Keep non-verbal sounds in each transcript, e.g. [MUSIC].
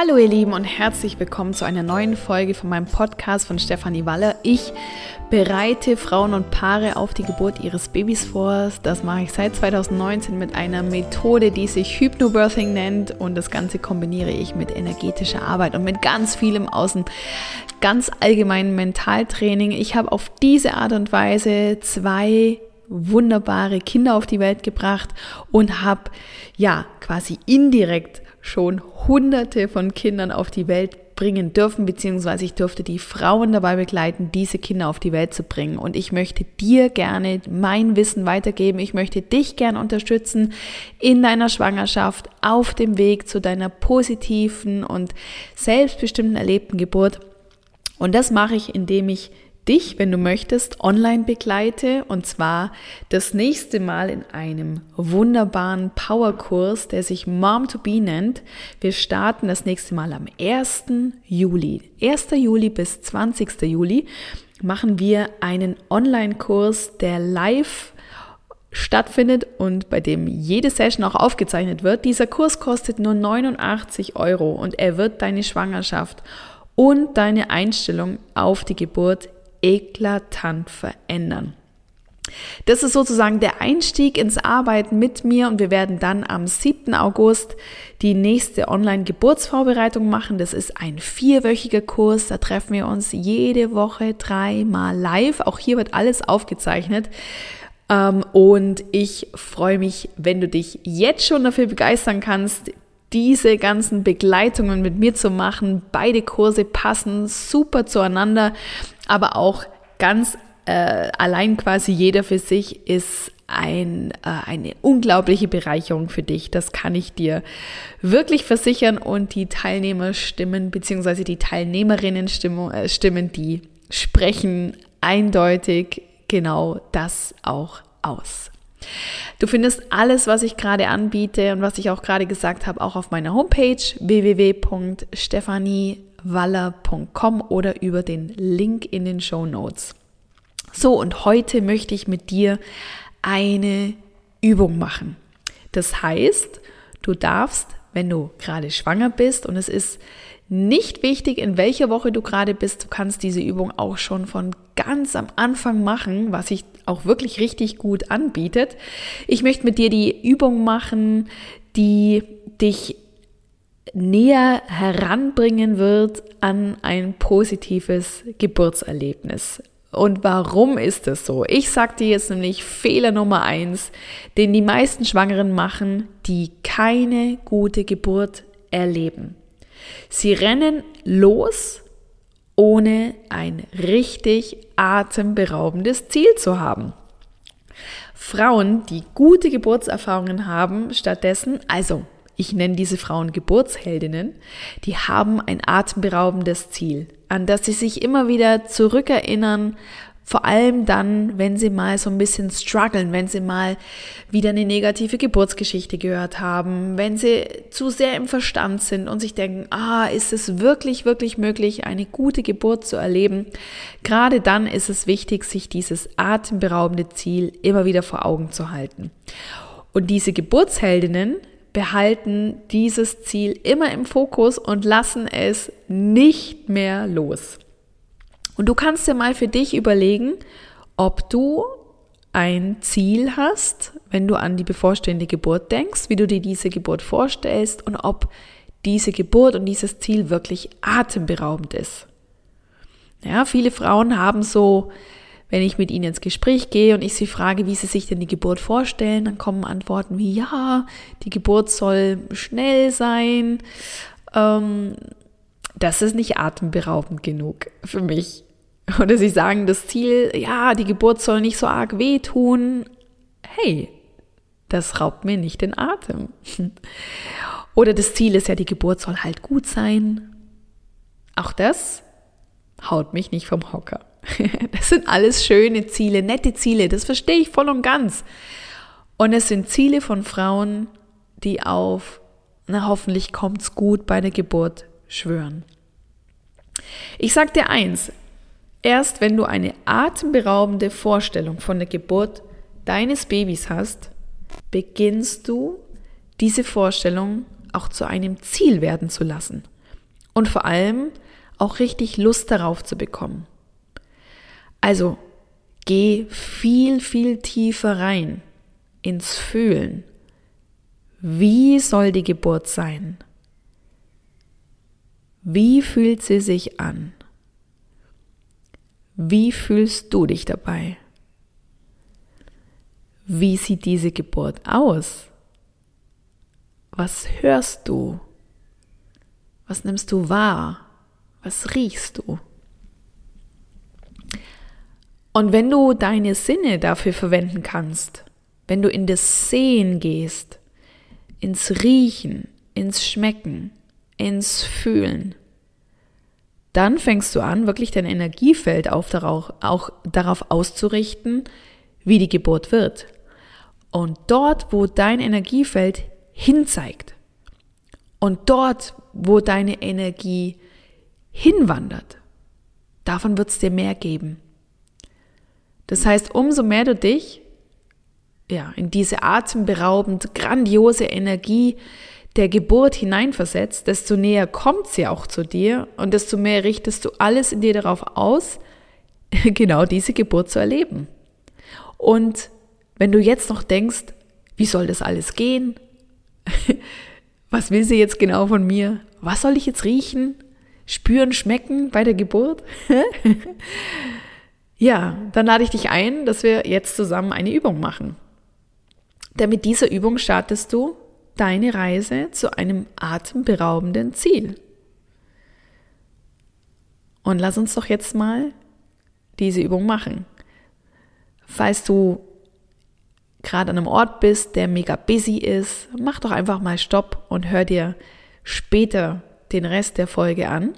Hallo ihr Lieben und herzlich willkommen zu einer neuen Folge von meinem Podcast von Stefanie Waller. Ich bereite Frauen und Paare auf die Geburt ihres Babys vor. Das mache ich seit 2019 mit einer Methode, die sich Hypnobirthing nennt und das Ganze kombiniere ich mit energetischer Arbeit und mit ganz vielem außen ganz allgemeinen Mentaltraining. Ich habe auf diese Art und Weise zwei wunderbare Kinder auf die Welt gebracht und habe ja quasi indirekt schon hunderte von Kindern auf die Welt bringen dürfen, beziehungsweise ich durfte die Frauen dabei begleiten, diese Kinder auf die Welt zu bringen. Und ich möchte dir gerne mein Wissen weitergeben. Ich möchte dich gerne unterstützen in deiner Schwangerschaft, auf dem Weg zu deiner positiven und selbstbestimmten erlebten Geburt. Und das mache ich, indem ich dich, wenn du möchtest, online begleite und zwar das nächste Mal in einem wunderbaren Powerkurs, der sich Mom to Be nennt. Wir starten das nächste Mal am 1. Juli. 1. Juli bis 20. Juli machen wir einen Online-Kurs, der live stattfindet und bei dem jede Session auch aufgezeichnet wird. Dieser Kurs kostet nur 89 Euro und er wird deine Schwangerschaft und deine Einstellung auf die Geburt eklatant verändern. Das ist sozusagen der Einstieg ins Arbeiten mit mir und wir werden dann am 7. August die nächste Online-Geburtsvorbereitung machen. Das ist ein vierwöchiger Kurs, da treffen wir uns jede Woche dreimal live. Auch hier wird alles aufgezeichnet. Ähm, und ich freue mich, wenn du dich jetzt schon dafür begeistern kannst, diese ganzen Begleitungen mit mir zu machen. Beide Kurse passen super zueinander aber auch ganz äh, allein quasi jeder für sich ist ein, äh, eine unglaubliche Bereicherung für dich. Das kann ich dir wirklich versichern. Und die Teilnehmerstimmen beziehungsweise die Teilnehmerinnen Stimmen, äh, Stimmen, die sprechen eindeutig genau das auch aus. Du findest alles, was ich gerade anbiete und was ich auch gerade gesagt habe, auch auf meiner Homepage www.stephanie waller.com oder über den Link in den Show Notes. So, und heute möchte ich mit dir eine Übung machen. Das heißt, du darfst, wenn du gerade schwanger bist und es ist nicht wichtig, in welcher Woche du gerade bist, du kannst diese Übung auch schon von ganz am Anfang machen, was sich auch wirklich richtig gut anbietet. Ich möchte mit dir die Übung machen, die dich näher heranbringen wird an ein positives Geburtserlebnis. Und warum ist das so? Ich sag dir jetzt nämlich Fehler Nummer eins, den die meisten Schwangeren machen, die keine gute Geburt erleben. Sie rennen los, ohne ein richtig atemberaubendes Ziel zu haben. Frauen, die gute Geburtserfahrungen haben, stattdessen, also ich nenne diese Frauen Geburtsheldinnen, die haben ein atemberaubendes Ziel, an das sie sich immer wieder zurückerinnern, vor allem dann, wenn sie mal so ein bisschen strugglen, wenn sie mal wieder eine negative Geburtsgeschichte gehört haben, wenn sie zu sehr im Verstand sind und sich denken, ah, ist es wirklich, wirklich möglich, eine gute Geburt zu erleben? Gerade dann ist es wichtig, sich dieses atemberaubende Ziel immer wieder vor Augen zu halten. Und diese Geburtsheldinnen, behalten dieses Ziel immer im Fokus und lassen es nicht mehr los. Und du kannst dir mal für dich überlegen, ob du ein Ziel hast, wenn du an die bevorstehende Geburt denkst, wie du dir diese Geburt vorstellst und ob diese Geburt und dieses Ziel wirklich atemberaubend ist. Ja, viele Frauen haben so wenn ich mit ihnen ins Gespräch gehe und ich sie frage, wie sie sich denn die Geburt vorstellen, dann kommen Antworten wie, ja, die Geburt soll schnell sein. Ähm, das ist nicht atemberaubend genug für mich. [LAUGHS] Oder sie sagen das Ziel, ja, die Geburt soll nicht so arg wehtun. Hey, das raubt mir nicht den Atem. [LAUGHS] Oder das Ziel ist ja, die Geburt soll halt gut sein. Auch das haut mich nicht vom Hocker. [LAUGHS] Das sind alles schöne Ziele, nette Ziele, das verstehe ich voll und ganz. Und es sind Ziele von Frauen, die auf, na hoffentlich kommt's gut bei der Geburt schwören. Ich sag dir eins, erst wenn du eine atemberaubende Vorstellung von der Geburt deines Babys hast, beginnst du diese Vorstellung auch zu einem Ziel werden zu lassen. Und vor allem auch richtig Lust darauf zu bekommen. Also geh viel, viel tiefer rein ins Fühlen. Wie soll die Geburt sein? Wie fühlt sie sich an? Wie fühlst du dich dabei? Wie sieht diese Geburt aus? Was hörst du? Was nimmst du wahr? Was riechst du? Und wenn du deine Sinne dafür verwenden kannst, wenn du in das Sehen gehst, ins Riechen, ins Schmecken, ins Fühlen, dann fängst du an, wirklich dein Energiefeld auf darauf, auch darauf auszurichten, wie die Geburt wird. Und dort, wo dein Energiefeld hinzeigt und dort, wo deine Energie hinwandert, davon wird es dir mehr geben. Das heißt, umso mehr du dich ja, in diese atemberaubend grandiose Energie der Geburt hineinversetzt, desto näher kommt sie auch zu dir und desto mehr richtest du alles in dir darauf aus, [LAUGHS] genau diese Geburt zu erleben. Und wenn du jetzt noch denkst, wie soll das alles gehen? [LAUGHS] Was will sie jetzt genau von mir? Was soll ich jetzt riechen? Spüren, schmecken bei der Geburt? [LAUGHS] ja, dann lade ich dich ein, dass wir jetzt zusammen eine Übung machen. Denn mit dieser Übung startest du deine Reise zu einem atemberaubenden Ziel. Und lass uns doch jetzt mal diese Übung machen. Falls du gerade an einem Ort bist, der mega busy ist, mach doch einfach mal Stopp und hör dir später den Rest der Folge an.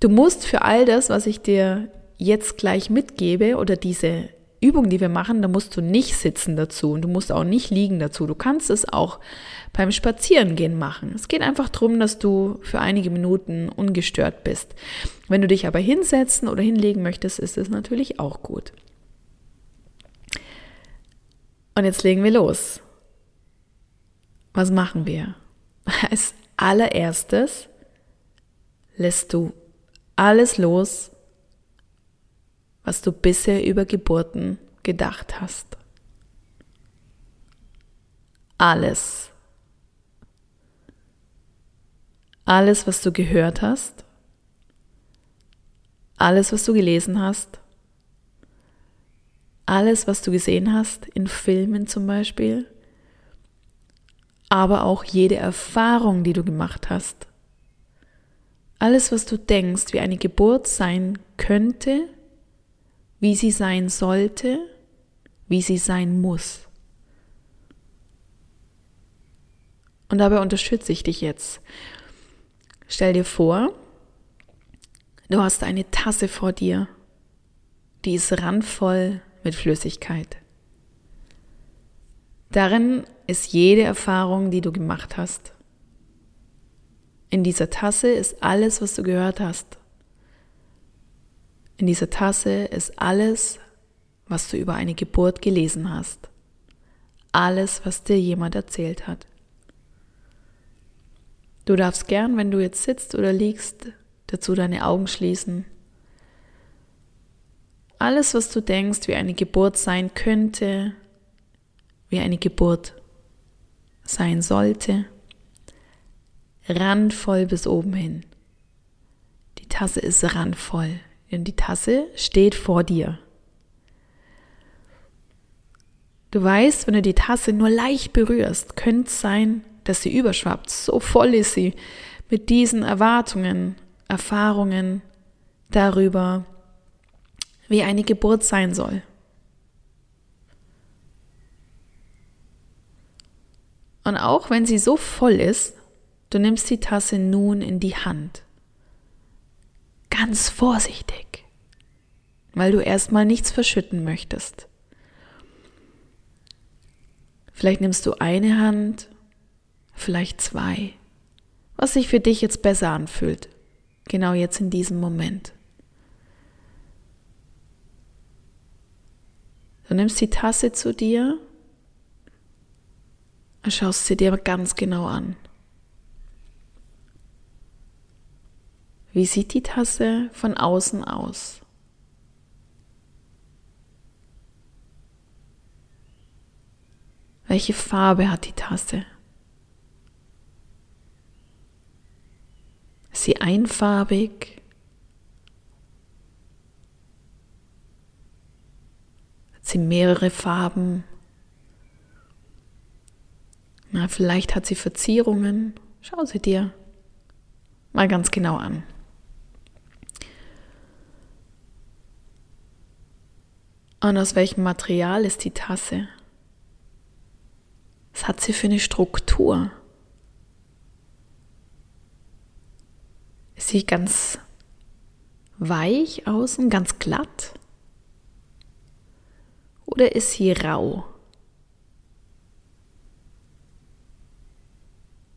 Du musst für all das, was ich dir jetzt gleich mitgebe oder diese Übung, die wir machen, da musst du nicht sitzen dazu und du musst auch nicht liegen dazu. Du kannst es auch beim Spazierengehen machen. Es geht einfach darum, dass du für einige Minuten ungestört bist. Wenn du dich aber hinsetzen oder hinlegen möchtest, ist es natürlich auch gut. Und jetzt legen wir los. Was machen wir? Als allererstes lässt du alles los, was du bisher über Geburten gedacht hast. Alles. Alles, was du gehört hast. Alles, was du gelesen hast. Alles, was du gesehen hast, in Filmen zum Beispiel. Aber auch jede Erfahrung, die du gemacht hast. Alles, was du denkst, wie eine Geburt sein könnte, wie sie sein sollte, wie sie sein muss. Und dabei unterstütze ich dich jetzt. Stell dir vor, du hast eine Tasse vor dir, die ist randvoll mit Flüssigkeit. Darin ist jede Erfahrung, die du gemacht hast. In dieser Tasse ist alles, was du gehört hast. In dieser Tasse ist alles, was du über eine Geburt gelesen hast. Alles, was dir jemand erzählt hat. Du darfst gern, wenn du jetzt sitzt oder liegst, dazu deine Augen schließen. Alles, was du denkst, wie eine Geburt sein könnte, wie eine Geburt sein sollte, randvoll bis oben hin. Die Tasse ist randvoll. Denn die Tasse steht vor dir. Du weißt, wenn du die Tasse nur leicht berührst, könnte es sein, dass sie überschwappt. So voll ist sie mit diesen Erwartungen, Erfahrungen darüber, wie eine Geburt sein soll. Und auch wenn sie so voll ist, du nimmst die Tasse nun in die Hand ganz vorsichtig, weil du erstmal nichts verschütten möchtest. Vielleicht nimmst du eine Hand, vielleicht zwei, was sich für dich jetzt besser anfühlt, genau jetzt in diesem Moment. Du nimmst die Tasse zu dir schaust sie dir ganz genau an. Wie sieht die Tasse von außen aus? Welche Farbe hat die Tasse? Ist sie einfarbig? Hat sie mehrere Farben? Na, vielleicht hat sie Verzierungen. Schau sie dir mal ganz genau an. Und aus welchem Material ist die Tasse? Was hat sie für eine Struktur? Ist sie ganz weich außen, ganz glatt? Oder ist sie rau?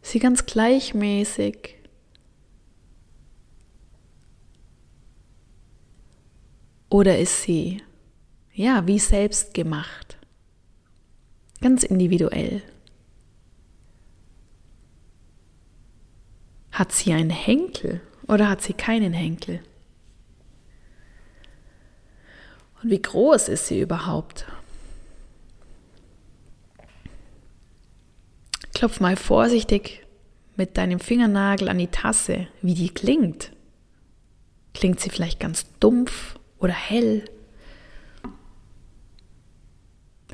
Ist sie ganz gleichmäßig? Oder ist sie, ja, wie selbst gemacht? Ganz individuell. Hat sie einen Henkel oder hat sie keinen Henkel? Und wie groß ist sie überhaupt? Klopf mal vorsichtig mit deinem Fingernagel an die Tasse, wie die klingt. Klingt sie vielleicht ganz dumpf oder hell?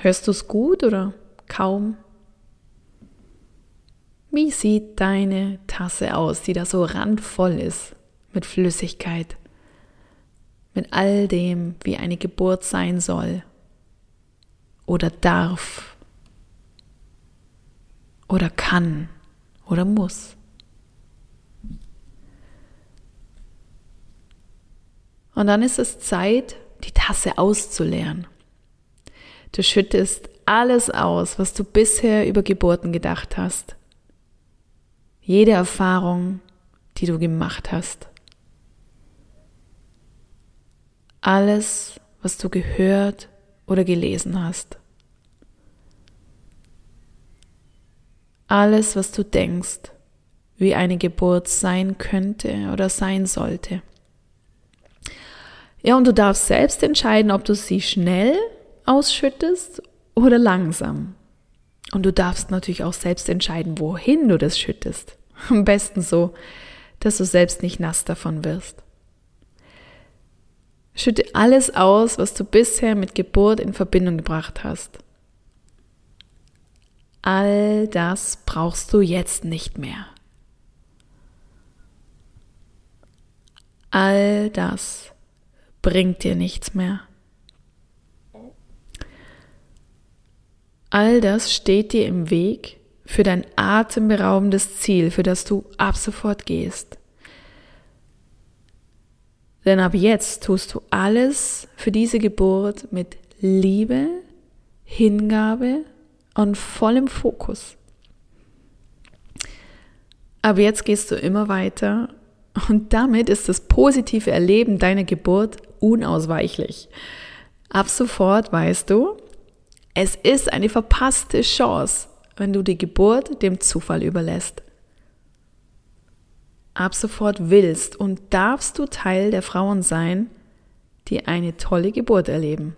Hörst du es gut oder kaum? Wie sieht deine Tasse aus, die da so randvoll ist mit Flüssigkeit, mit all dem, wie eine Geburt sein soll oder darf oder kann oder muss? Und dann ist es Zeit, die Tasse auszuleeren. Du schüttest alles aus, was du bisher über Geburten gedacht hast. Jede Erfahrung, die du gemacht hast. Alles, was du gehört oder gelesen hast. Alles, was du denkst, wie eine Geburt sein könnte oder sein sollte. Ja, und du darfst selbst entscheiden, ob du sie schnell ausschüttest oder langsam. Und du darfst natürlich auch selbst entscheiden, wohin du das schüttest. Am besten so, dass du selbst nicht nass davon wirst. Schütte alles aus, was du bisher mit Geburt in Verbindung gebracht hast. All das brauchst du jetzt nicht mehr. All das bringt dir nichts mehr. All das steht dir im Weg für dein atemberaubendes Ziel, für das du ab sofort gehst. Denn ab jetzt tust du alles für diese Geburt mit Liebe, Hingabe und vollem Fokus. Ab jetzt gehst du immer weiter und damit ist das positive Erleben deiner Geburt unausweichlich. Ab sofort weißt du, es ist eine verpasste Chance, wenn du die Geburt dem Zufall überlässt. Ab sofort willst und darfst du Teil der Frauen sein, die eine tolle Geburt erleben.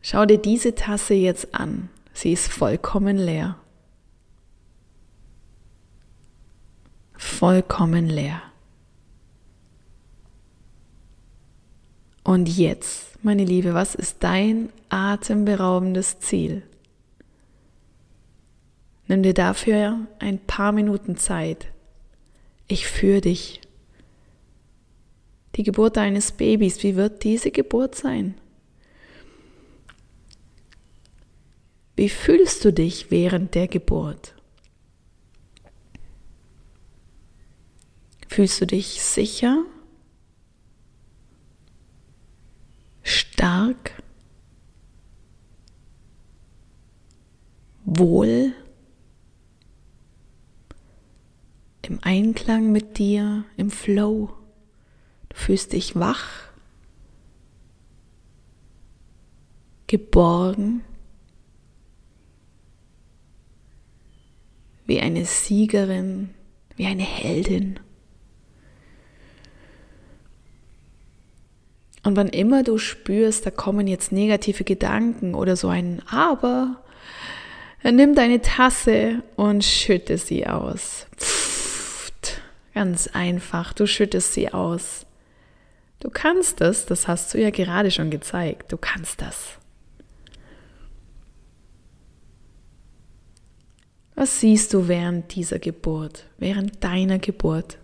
Schau dir diese Tasse jetzt an. Sie ist vollkommen leer. Vollkommen leer. Und jetzt, meine Liebe, was ist dein atemberaubendes Ziel? Nimm dir dafür ein paar Minuten Zeit. Ich führe dich. Die Geburt deines Babys, wie wird diese Geburt sein? Wie fühlst du dich während der Geburt? Fühlst du dich sicher? Wohl, im Einklang mit dir, im Flow. Du fühlst dich wach, geborgen. wie eine Siegerin, wie eine Heldin. Und wann immer du spürst, da kommen jetzt negative Gedanken oder so ein Aber, nimm deine Tasse und schütte sie aus. Pfft, ganz einfach, du schüttest sie aus. Du kannst das, das hast du ja gerade schon gezeigt, du kannst das. Was siehst du während dieser Geburt, während deiner Geburt?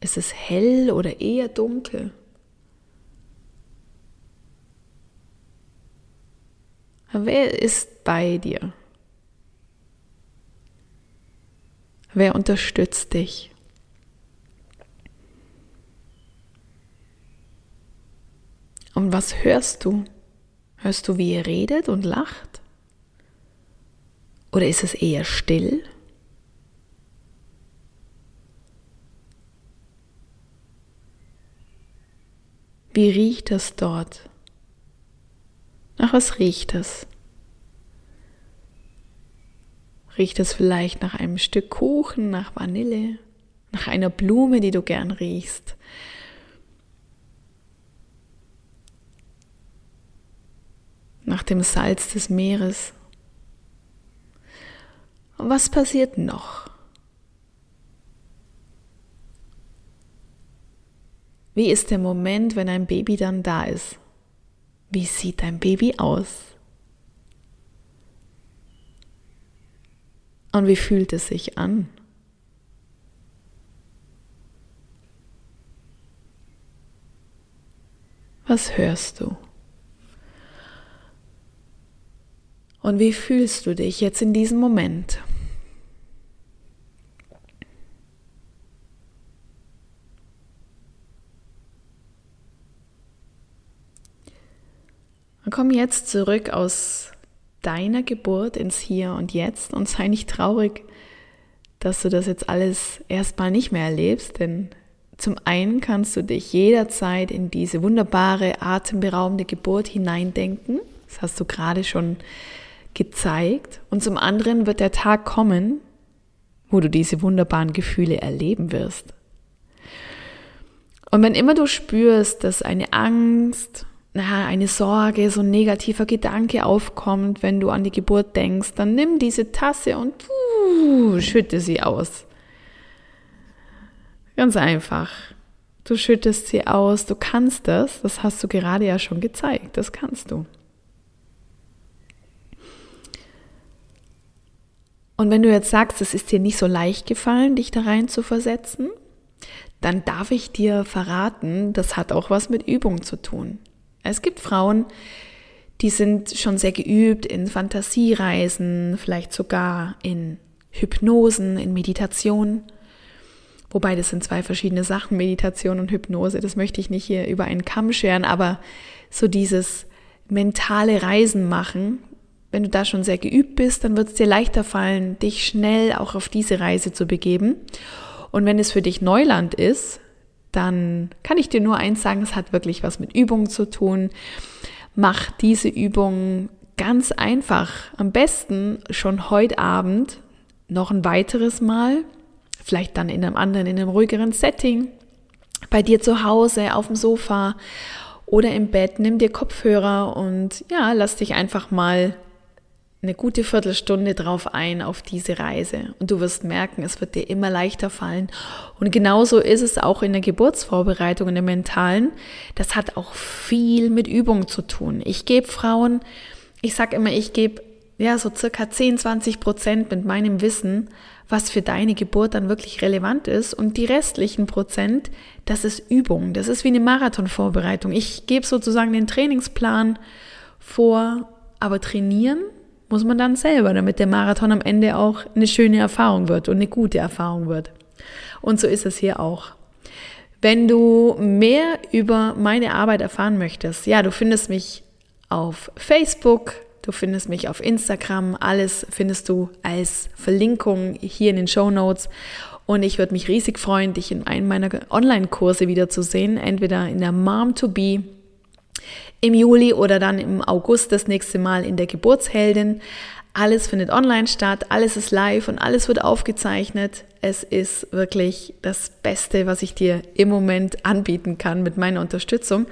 Ist es hell oder eher dunkel? Wer ist bei dir? Wer unterstützt dich? Und was hörst du? Hörst du, wie ihr redet und lacht? Oder ist es eher still? Wie riecht es dort? Nach was riecht es? Riecht es vielleicht nach einem Stück Kuchen, nach Vanille, nach einer Blume, die du gern riechst? Nach dem Salz des Meeres? Und was passiert noch? Wie ist der Moment, wenn ein Baby dann da ist? Wie sieht dein Baby aus? Und wie fühlt es sich an? Was hörst du? Und wie fühlst du dich jetzt in diesem Moment? Und komm jetzt zurück aus deiner Geburt ins Hier und Jetzt und sei nicht traurig, dass du das jetzt alles erstmal nicht mehr erlebst, denn zum einen kannst du dich jederzeit in diese wunderbare, atemberaubende Geburt hineindenken. Das hast du gerade schon gezeigt. Und zum anderen wird der Tag kommen, wo du diese wunderbaren Gefühle erleben wirst. Und wenn immer du spürst, dass eine Angst na, eine Sorge, so ein negativer Gedanke aufkommt, wenn du an die Geburt denkst, dann nimm diese Tasse und uh, schütte sie aus. Ganz einfach. Du schüttest sie aus, du kannst das, das hast du gerade ja schon gezeigt, das kannst du. Und wenn du jetzt sagst, es ist dir nicht so leicht gefallen, dich da rein zu versetzen, dann darf ich dir verraten, das hat auch was mit Übung zu tun. Es gibt Frauen, die sind schon sehr geübt in Fantasiereisen, vielleicht sogar in Hypnosen, in Meditation. Wobei das sind zwei verschiedene Sachen, Meditation und Hypnose. Das möchte ich nicht hier über einen Kamm scheren, aber so dieses mentale Reisen machen, wenn du da schon sehr geübt bist, dann wird es dir leichter fallen, dich schnell auch auf diese Reise zu begeben. Und wenn es für dich Neuland ist, dann kann ich dir nur eins sagen, es hat wirklich was mit Übung zu tun. Mach diese Übung ganz einfach. Am besten schon heute Abend noch ein weiteres Mal, vielleicht dann in einem anderen, in einem ruhigeren Setting, bei dir zu Hause, auf dem Sofa oder im Bett. Nimm dir Kopfhörer und ja, lass dich einfach mal eine gute Viertelstunde drauf ein auf diese Reise und du wirst merken, es wird dir immer leichter fallen. Und genauso ist es auch in der Geburtsvorbereitung, in der mentalen. Das hat auch viel mit Übung zu tun. Ich gebe Frauen, ich sage immer, ich gebe ja so circa 10, 20 Prozent mit meinem Wissen, was für deine Geburt dann wirklich relevant ist. Und die restlichen Prozent, das ist Übung. Das ist wie eine Marathonvorbereitung. Ich gebe sozusagen den Trainingsplan vor, aber trainieren muss man dann selber, damit der Marathon am Ende auch eine schöne Erfahrung wird und eine gute Erfahrung wird. Und so ist es hier auch. Wenn du mehr über meine Arbeit erfahren möchtest, ja, du findest mich auf Facebook, du findest mich auf Instagram, alles findest du als Verlinkung hier in den Show Notes. Und ich würde mich riesig freuen, dich in einem meiner Online-Kurse wiederzusehen, entweder in der Mom to Be im Juli oder dann im August das nächste Mal in der Geburtsheldin. Alles findet online statt, alles ist live und alles wird aufgezeichnet. Es ist wirklich das Beste, was ich dir im Moment anbieten kann mit meiner Unterstützung.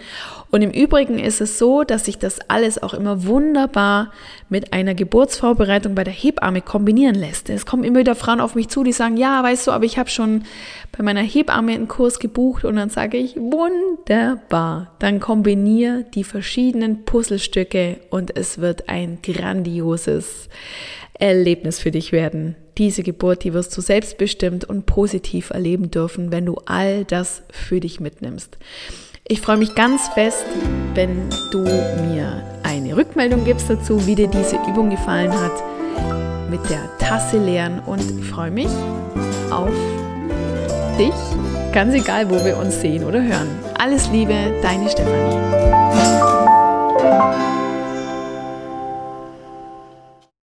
Und im Übrigen ist es so, dass sich das alles auch immer wunderbar mit einer Geburtsvorbereitung bei der Hebamme kombinieren lässt. Es kommen immer wieder Frauen auf mich zu, die sagen, ja, weißt du, aber ich habe schon bei meiner Hebamme einen Kurs gebucht und dann sage ich, wunderbar. Dann kombiniere die verschiedenen Puzzlestücke und es wird ein grandioses Erlebnis für dich werden. Diese Geburt, die wirst du selbstbestimmt und positiv erleben dürfen, wenn du all das für dich mitnimmst. Ich freue mich ganz fest, wenn du mir eine Rückmeldung gibst dazu, wie dir diese Übung gefallen hat mit der Tasse leeren und ich freue mich auf dich, ganz egal, wo wir uns sehen oder hören. Alles Liebe, deine Stefanie.